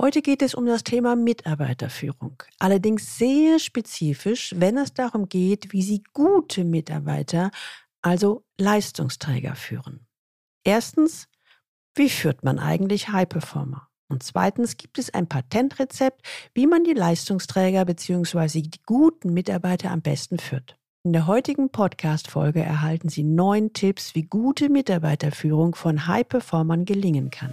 Heute geht es um das Thema Mitarbeiterführung. Allerdings sehr spezifisch, wenn es darum geht, wie Sie gute Mitarbeiter, also Leistungsträger führen. Erstens, wie führt man eigentlich High Performer? Und zweitens gibt es ein Patentrezept, wie man die Leistungsträger bzw. die guten Mitarbeiter am besten führt. In der heutigen Podcast-Folge erhalten Sie neun Tipps, wie gute Mitarbeiterführung von High Performern gelingen kann.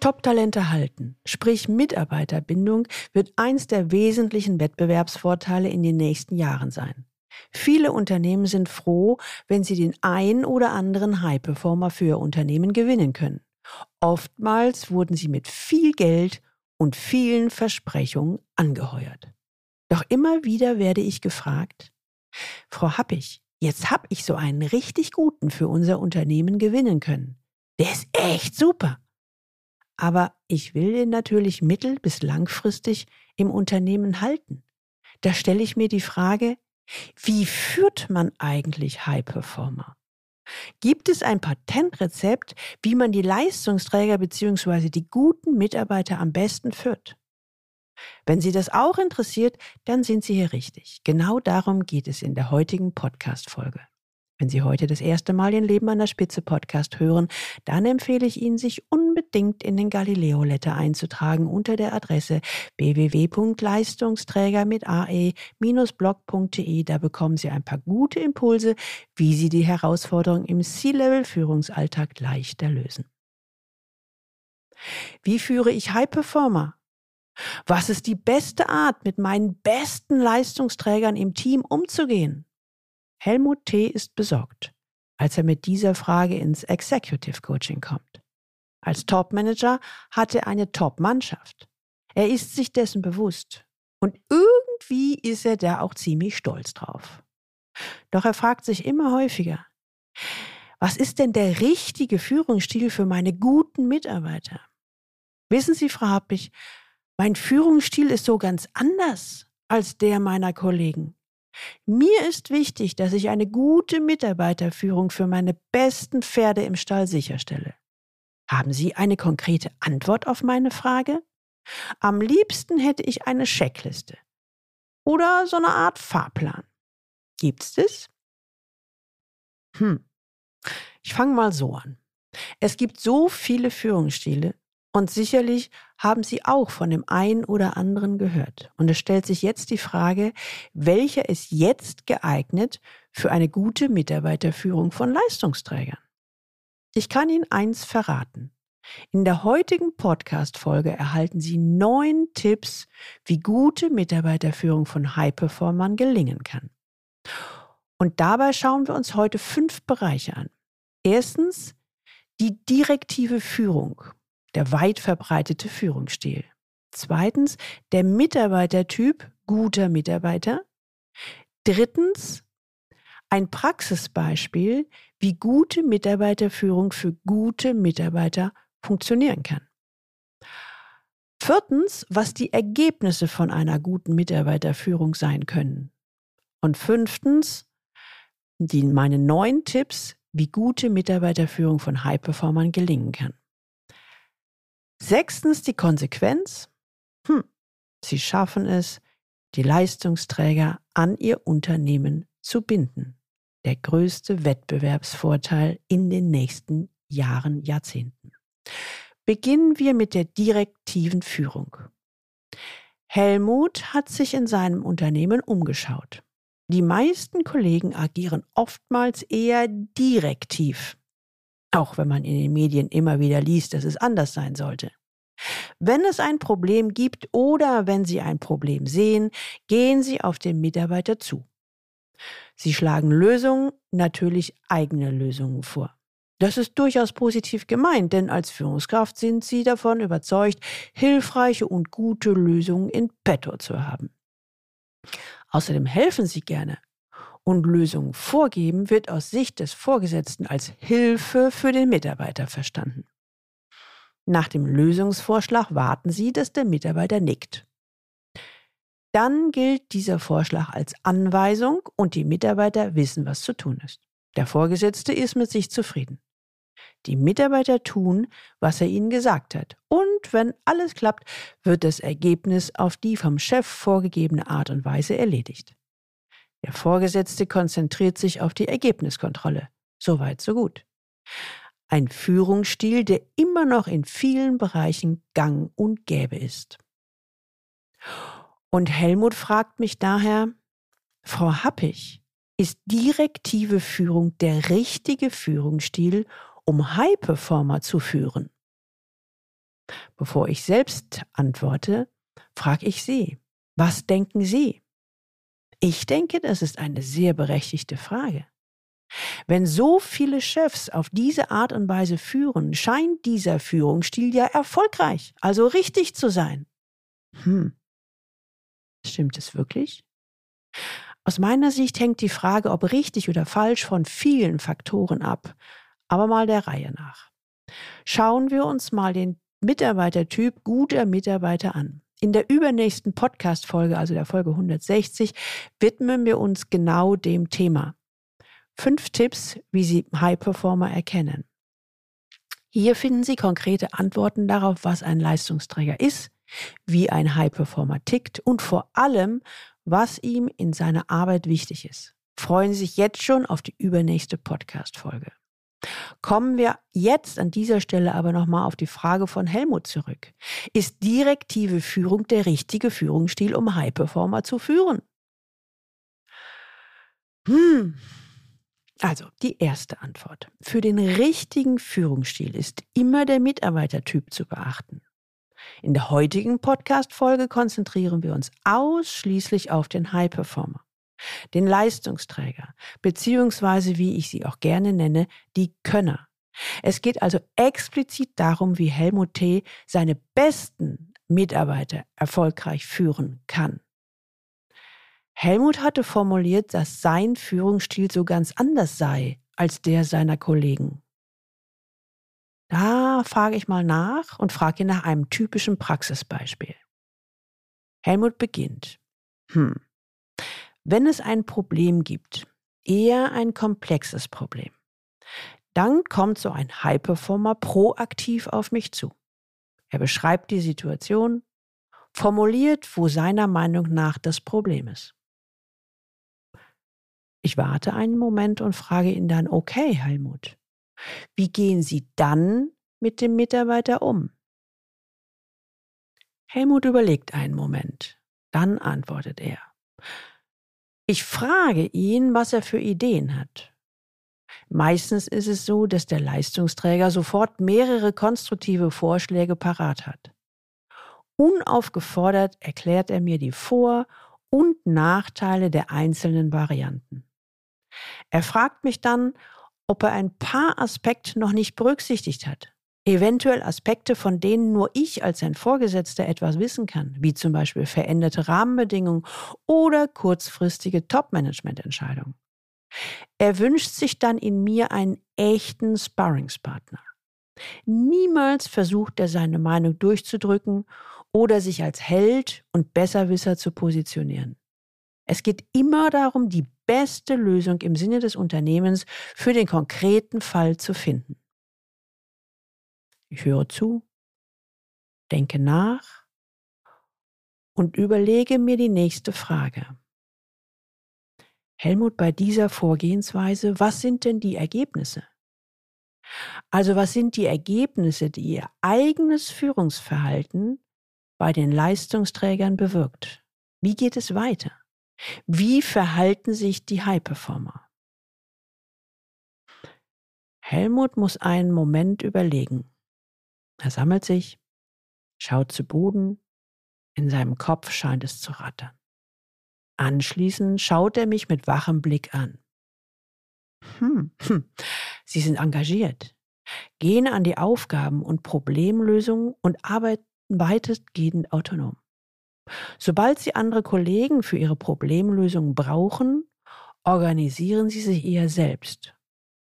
Top-Talente halten, sprich Mitarbeiterbindung, wird eins der wesentlichen Wettbewerbsvorteile in den nächsten Jahren sein. Viele Unternehmen sind froh, wenn sie den ein oder anderen High-Performer für ihr Unternehmen gewinnen können. Oftmals wurden sie mit viel Geld und vielen Versprechungen angeheuert. Doch immer wieder werde ich gefragt, Frau Happig, jetzt hab ich so einen richtig guten für unser Unternehmen gewinnen können. Der ist echt super. Aber ich will den natürlich mittel- bis langfristig im Unternehmen halten. Da stelle ich mir die Frage, wie führt man eigentlich High Performer? Gibt es ein Patentrezept, wie man die Leistungsträger bzw. die guten Mitarbeiter am besten führt? Wenn Sie das auch interessiert, dann sind Sie hier richtig. Genau darum geht es in der heutigen Podcast-Folge. Wenn Sie heute das erste Mal den Leben an der Spitze Podcast hören, dann empfehle ich Ihnen, sich unbedingt in den Galileo Letter einzutragen unter der Adresse www.leistungsträger mit ae-blog.de. Da bekommen Sie ein paar gute Impulse, wie Sie die Herausforderungen im C-Level Führungsalltag leichter lösen. Wie führe ich High Performer? Was ist die beste Art, mit meinen besten Leistungsträgern im Team umzugehen? Helmut T. ist besorgt, als er mit dieser Frage ins Executive Coaching kommt. Als Top-Manager hat er eine Top-Mannschaft. Er ist sich dessen bewusst. Und irgendwie ist er da auch ziemlich stolz drauf. Doch er fragt sich immer häufiger, was ist denn der richtige Führungsstil für meine guten Mitarbeiter? Wissen Sie, Frau Happig, mein Führungsstil ist so ganz anders als der meiner Kollegen. Mir ist wichtig, dass ich eine gute Mitarbeiterführung für meine besten Pferde im Stall sicherstelle. Haben Sie eine konkrete Antwort auf meine Frage? Am liebsten hätte ich eine Checkliste oder so eine Art Fahrplan. Gibt's das? Hm. Ich fange mal so an. Es gibt so viele Führungsstile und sicherlich haben Sie auch von dem einen oder anderen gehört. Und es stellt sich jetzt die Frage, welcher ist jetzt geeignet für eine gute Mitarbeiterführung von Leistungsträgern? Ich kann Ihnen eins verraten. In der heutigen Podcast-Folge erhalten Sie neun Tipps, wie gute Mitarbeiterführung von High-Performern gelingen kann. Und dabei schauen wir uns heute fünf Bereiche an. Erstens die direktive Führung der weit verbreitete Führungsstil. Zweitens, der Mitarbeitertyp guter Mitarbeiter. Drittens, ein Praxisbeispiel, wie gute Mitarbeiterführung für gute Mitarbeiter funktionieren kann. Viertens, was die Ergebnisse von einer guten Mitarbeiterführung sein können. Und fünftens, die, meine neun Tipps, wie gute Mitarbeiterführung von High-Performern gelingen kann. Sechstens die Konsequenz. Hm, sie schaffen es, die Leistungsträger an ihr Unternehmen zu binden. Der größte Wettbewerbsvorteil in den nächsten Jahren, Jahrzehnten. Beginnen wir mit der direktiven Führung. Helmut hat sich in seinem Unternehmen umgeschaut. Die meisten Kollegen agieren oftmals eher direktiv. Auch wenn man in den Medien immer wieder liest, dass es anders sein sollte. Wenn es ein Problem gibt oder wenn Sie ein Problem sehen, gehen Sie auf den Mitarbeiter zu. Sie schlagen Lösungen, natürlich eigene Lösungen vor. Das ist durchaus positiv gemeint, denn als Führungskraft sind Sie davon überzeugt, hilfreiche und gute Lösungen in petto zu haben. Außerdem helfen sie gerne. Und Lösungen vorgeben wird aus Sicht des Vorgesetzten als Hilfe für den Mitarbeiter verstanden. Nach dem Lösungsvorschlag warten Sie, dass der Mitarbeiter nickt. Dann gilt dieser Vorschlag als Anweisung und die Mitarbeiter wissen, was zu tun ist. Der Vorgesetzte ist mit sich zufrieden. Die Mitarbeiter tun, was er ihnen gesagt hat. Und wenn alles klappt, wird das Ergebnis auf die vom Chef vorgegebene Art und Weise erledigt. Der Vorgesetzte konzentriert sich auf die Ergebniskontrolle. Soweit, so gut. Ein Führungsstil, der immer noch in vielen Bereichen gang und gäbe ist. Und Helmut fragt mich daher, Frau Happig, ist direktive Führung der richtige Führungsstil, um High-Performer zu führen? Bevor ich selbst antworte, frage ich Sie, was denken Sie? Ich denke, das ist eine sehr berechtigte Frage. Wenn so viele Chefs auf diese Art und Weise führen, scheint dieser Führungsstil ja erfolgreich, also richtig zu sein. Hm. Stimmt es wirklich? Aus meiner Sicht hängt die Frage, ob richtig oder falsch, von vielen Faktoren ab, aber mal der Reihe nach. Schauen wir uns mal den Mitarbeitertyp guter Mitarbeiter an. In der übernächsten Podcast-Folge, also der Folge 160, widmen wir uns genau dem Thema. Fünf Tipps, wie Sie High Performer erkennen. Hier finden Sie konkrete Antworten darauf, was ein Leistungsträger ist, wie ein High Performer tickt und vor allem, was ihm in seiner Arbeit wichtig ist. Freuen Sie sich jetzt schon auf die übernächste Podcast-Folge. Kommen wir jetzt an dieser Stelle aber nochmal auf die Frage von Helmut zurück. Ist direktive Führung der richtige Führungsstil, um High Performer zu führen? Hm, also, die erste Antwort. Für den richtigen Führungsstil ist immer der Mitarbeitertyp zu beachten. In der heutigen Podcast-Folge konzentrieren wir uns ausschließlich auf den High-Performer, den Leistungsträger, beziehungsweise, wie ich sie auch gerne nenne, die Könner. Es geht also explizit darum, wie Helmut T. seine besten Mitarbeiter erfolgreich führen kann. Helmut hatte formuliert, dass sein Führungsstil so ganz anders sei als der seiner Kollegen. Da frage ich mal nach und frage nach einem typischen Praxisbeispiel. Helmut beginnt. Hm. Wenn es ein Problem gibt, eher ein komplexes Problem, dann kommt so ein High-Performer proaktiv auf mich zu. Er beschreibt die Situation, formuliert, wo seiner Meinung nach das Problem ist. Ich warte einen Moment und frage ihn dann, okay, Helmut, wie gehen Sie dann mit dem Mitarbeiter um? Helmut überlegt einen Moment. Dann antwortet er. Ich frage ihn, was er für Ideen hat. Meistens ist es so, dass der Leistungsträger sofort mehrere konstruktive Vorschläge parat hat. Unaufgefordert erklärt er mir die Vor- und Nachteile der einzelnen Varianten. Er fragt mich dann, ob er ein paar Aspekte noch nicht berücksichtigt hat. Eventuell Aspekte, von denen nur ich als sein Vorgesetzter etwas wissen kann, wie zum Beispiel veränderte Rahmenbedingungen oder kurzfristige Top-Management-Entscheidungen. Er wünscht sich dann in mir einen echten Sparringspartner. Niemals versucht er seine Meinung durchzudrücken oder sich als Held und Besserwisser zu positionieren. Es geht immer darum, die beste Lösung im Sinne des Unternehmens für den konkreten Fall zu finden. Ich höre zu, denke nach und überlege mir die nächste Frage. Helmut, bei dieser Vorgehensweise, was sind denn die Ergebnisse? Also was sind die Ergebnisse, die Ihr eigenes Führungsverhalten bei den Leistungsträgern bewirkt? Wie geht es weiter? Wie verhalten sich die High-Performer? Helmut muss einen Moment überlegen. Er sammelt sich, schaut zu Boden, in seinem Kopf scheint es zu rattern. Anschließend schaut er mich mit wachem Blick an. Hm, hm, Sie sind engagiert, gehen an die Aufgaben und Problemlösungen und arbeiten weitestgehend autonom. Sobald Sie andere Kollegen für Ihre Problemlösung brauchen, organisieren Sie sich eher selbst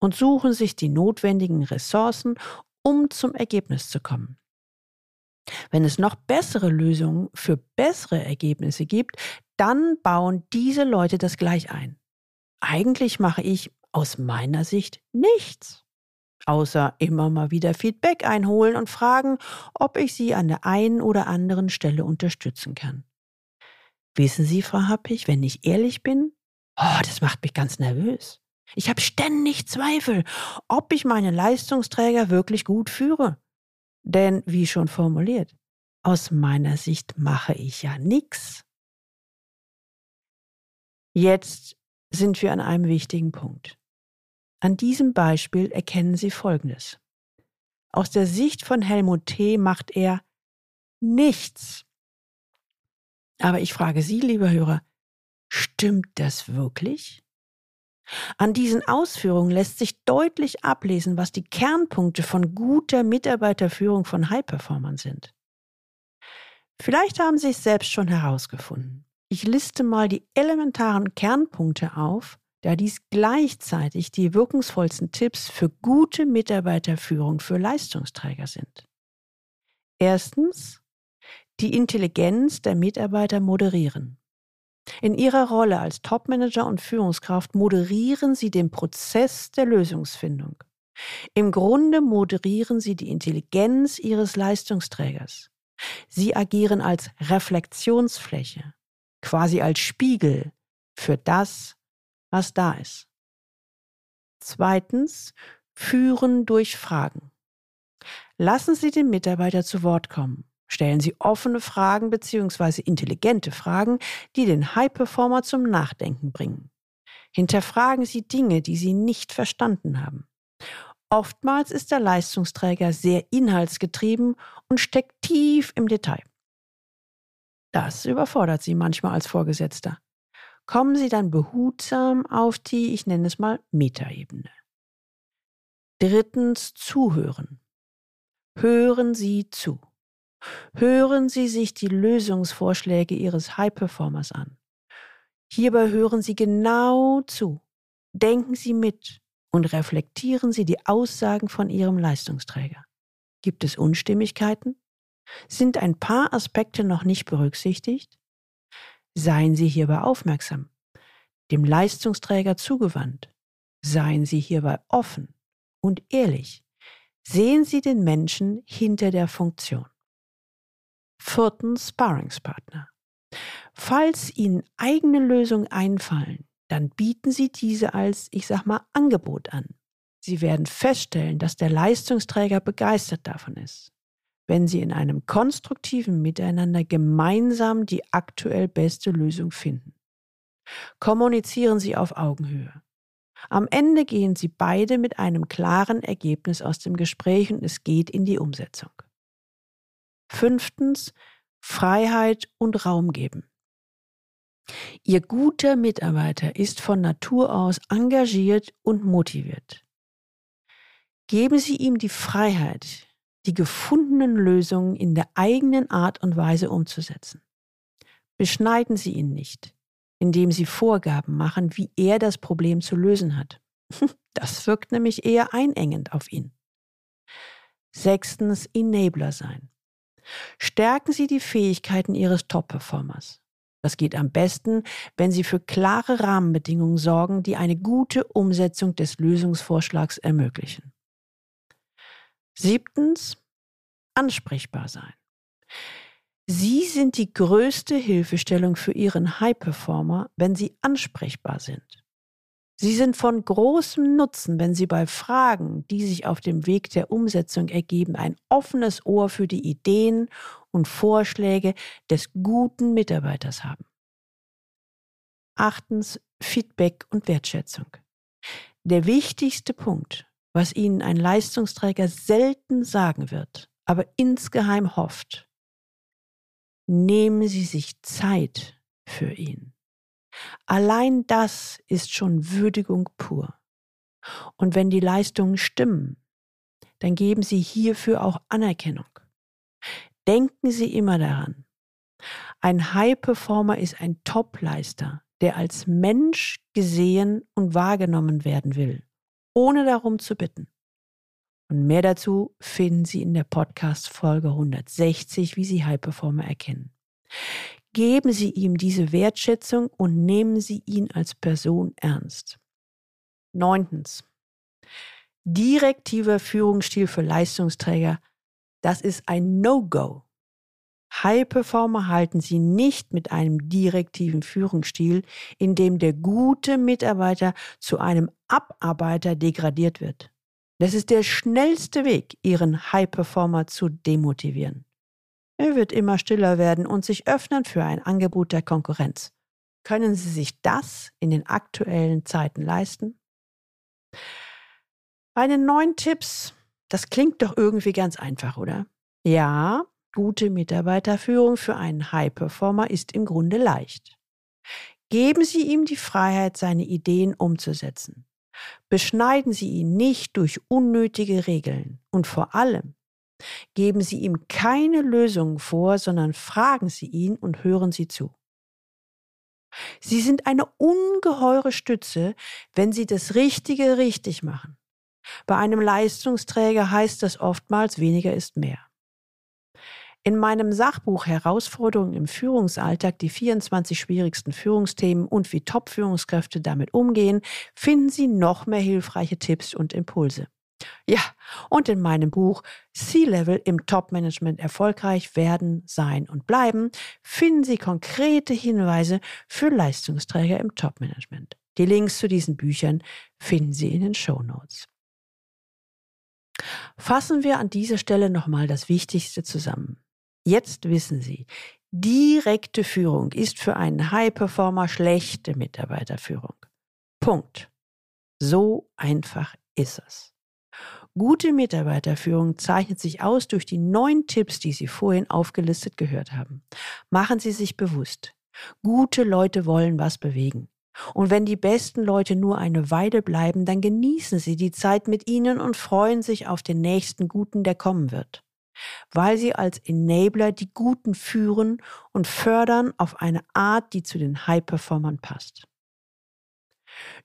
und suchen sich die notwendigen Ressourcen, um zum Ergebnis zu kommen. Wenn es noch bessere Lösungen für bessere Ergebnisse gibt, dann bauen diese Leute das gleich ein. Eigentlich mache ich aus meiner Sicht nichts, außer immer mal wieder Feedback einholen und fragen, ob ich Sie an der einen oder anderen Stelle unterstützen kann. Wissen Sie, Frau Happig, wenn ich ehrlich bin, oh, das macht mich ganz nervös. Ich habe ständig Zweifel, ob ich meine Leistungsträger wirklich gut führe. Denn, wie schon formuliert, aus meiner Sicht mache ich ja nichts. Jetzt sind wir an einem wichtigen Punkt. An diesem Beispiel erkennen Sie Folgendes. Aus der Sicht von Helmut T. macht er nichts. Aber ich frage Sie, lieber Hörer, stimmt das wirklich? An diesen Ausführungen lässt sich deutlich ablesen, was die Kernpunkte von guter Mitarbeiterführung von High-Performern sind. Vielleicht haben Sie es selbst schon herausgefunden. Ich liste mal die elementaren Kernpunkte auf, da dies gleichzeitig die wirkungsvollsten Tipps für gute Mitarbeiterführung für Leistungsträger sind. Erstens, die Intelligenz der Mitarbeiter moderieren. In ihrer Rolle als Topmanager und Führungskraft moderieren sie den Prozess der Lösungsfindung. Im Grunde moderieren sie die Intelligenz ihres Leistungsträgers. Sie agieren als Reflexionsfläche, quasi als Spiegel für das, was da ist. Zweitens, führen durch Fragen. Lassen Sie den Mitarbeiter zu Wort kommen. Stellen Sie offene Fragen bzw. intelligente Fragen, die den High-Performer zum Nachdenken bringen. Hinterfragen Sie Dinge, die Sie nicht verstanden haben. Oftmals ist der Leistungsträger sehr inhaltsgetrieben und steckt tief im Detail. Das überfordert Sie manchmal als Vorgesetzter. Kommen Sie dann behutsam auf die, ich nenne es mal, Metaebene. Drittens, zuhören. Hören Sie zu. Hören Sie sich die Lösungsvorschläge Ihres High-Performers an. Hierbei hören Sie genau zu, denken Sie mit und reflektieren Sie die Aussagen von Ihrem Leistungsträger. Gibt es Unstimmigkeiten? Sind ein paar Aspekte noch nicht berücksichtigt? Seien Sie hierbei aufmerksam, dem Leistungsträger zugewandt. Seien Sie hierbei offen und ehrlich. Sehen Sie den Menschen hinter der Funktion. Viertens Sparringspartner. Falls Ihnen eigene Lösungen einfallen, dann bieten Sie diese als, ich sag mal, Angebot an. Sie werden feststellen, dass der Leistungsträger begeistert davon ist, wenn Sie in einem konstruktiven Miteinander gemeinsam die aktuell beste Lösung finden. Kommunizieren Sie auf Augenhöhe. Am Ende gehen Sie beide mit einem klaren Ergebnis aus dem Gespräch und es geht in die Umsetzung. Fünftens, Freiheit und Raum geben. Ihr guter Mitarbeiter ist von Natur aus engagiert und motiviert. Geben Sie ihm die Freiheit, die gefundenen Lösungen in der eigenen Art und Weise umzusetzen. Beschneiden Sie ihn nicht, indem Sie Vorgaben machen, wie er das Problem zu lösen hat. Das wirkt nämlich eher einengend auf ihn. Sechstens, Enabler sein. Stärken Sie die Fähigkeiten Ihres Top-Performers. Das geht am besten, wenn Sie für klare Rahmenbedingungen sorgen, die eine gute Umsetzung des Lösungsvorschlags ermöglichen. Siebtens, ansprechbar sein. Sie sind die größte Hilfestellung für Ihren High-Performer, wenn Sie ansprechbar sind. Sie sind von großem Nutzen, wenn Sie bei Fragen, die sich auf dem Weg der Umsetzung ergeben, ein offenes Ohr für die Ideen und Vorschläge des guten Mitarbeiters haben. Achtens Feedback und Wertschätzung. Der wichtigste Punkt, was Ihnen ein Leistungsträger selten sagen wird, aber insgeheim hofft, nehmen Sie sich Zeit für ihn. Allein das ist schon Würdigung pur. Und wenn die Leistungen stimmen, dann geben Sie hierfür auch Anerkennung. Denken Sie immer daran. Ein High-Performer ist ein Topleister, der als Mensch gesehen und wahrgenommen werden will, ohne darum zu bitten. Und mehr dazu finden Sie in der Podcast-Folge 160, wie Sie High-Performer erkennen. Geben Sie ihm diese Wertschätzung und nehmen Sie ihn als Person ernst. Neuntens. Direktiver Führungsstil für Leistungsträger, das ist ein No-Go. High-Performer halten Sie nicht mit einem direktiven Führungsstil, in dem der gute Mitarbeiter zu einem Abarbeiter degradiert wird. Das ist der schnellste Weg, Ihren High-Performer zu demotivieren. Er wird immer stiller werden und sich öffnen für ein Angebot der Konkurrenz. Können Sie sich das in den aktuellen Zeiten leisten? Bei den neuen Tipps, das klingt doch irgendwie ganz einfach, oder? Ja, gute Mitarbeiterführung für einen High-Performer ist im Grunde leicht. Geben Sie ihm die Freiheit, seine Ideen umzusetzen. Beschneiden Sie ihn nicht durch unnötige Regeln und vor allem Geben Sie ihm keine Lösungen vor, sondern fragen Sie ihn und hören Sie zu. Sie sind eine ungeheure Stütze, wenn Sie das Richtige richtig machen. Bei einem Leistungsträger heißt das oftmals weniger ist mehr. In meinem Sachbuch Herausforderungen im Führungsalltag, die 24 schwierigsten Führungsthemen und wie Top-Führungskräfte damit umgehen, finden Sie noch mehr hilfreiche Tipps und Impulse. Ja, und in meinem Buch C-Level im Top-Management erfolgreich werden, sein und bleiben finden Sie konkrete Hinweise für Leistungsträger im Top-Management. Die Links zu diesen Büchern finden Sie in den Show Notes. Fassen wir an dieser Stelle nochmal das Wichtigste zusammen. Jetzt wissen Sie, direkte Führung ist für einen High-Performer schlechte Mitarbeiterführung. Punkt. So einfach ist es. Gute Mitarbeiterführung zeichnet sich aus durch die neun Tipps, die Sie vorhin aufgelistet gehört haben. Machen Sie sich bewusst. Gute Leute wollen was bewegen. Und wenn die besten Leute nur eine Weile bleiben, dann genießen Sie die Zeit mit ihnen und freuen sich auf den nächsten Guten, der kommen wird. Weil Sie als Enabler die Guten führen und fördern auf eine Art, die zu den High-Performern passt.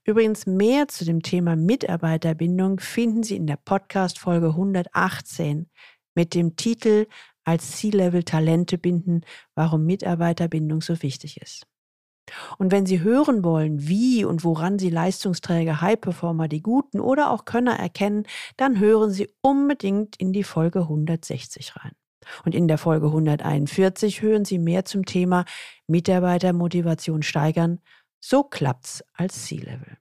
Übrigens mehr zu dem Thema Mitarbeiterbindung finden Sie in der Podcast Folge 118 mit dem Titel als C-Level Talente binden, warum Mitarbeiterbindung so wichtig ist. Und wenn Sie hören wollen, wie und woran Sie Leistungsträger, High-Performer, die Guten oder auch Könner erkennen, dann hören Sie unbedingt in die Folge 160 rein. Und in der Folge 141 hören Sie mehr zum Thema Mitarbeitermotivation steigern, so klappt's als C-Level.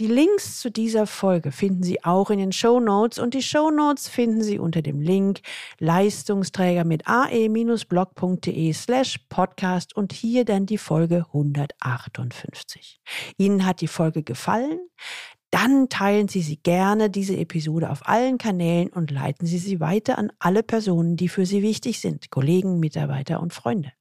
Die Links zu dieser Folge finden Sie auch in den Show Notes und die Show Notes finden Sie unter dem Link Leistungsträger mit ae-blog.de slash podcast und hier dann die Folge 158. Ihnen hat die Folge gefallen? Dann teilen Sie sie gerne, diese Episode, auf allen Kanälen und leiten Sie sie weiter an alle Personen, die für Sie wichtig sind, Kollegen, Mitarbeiter und Freunde.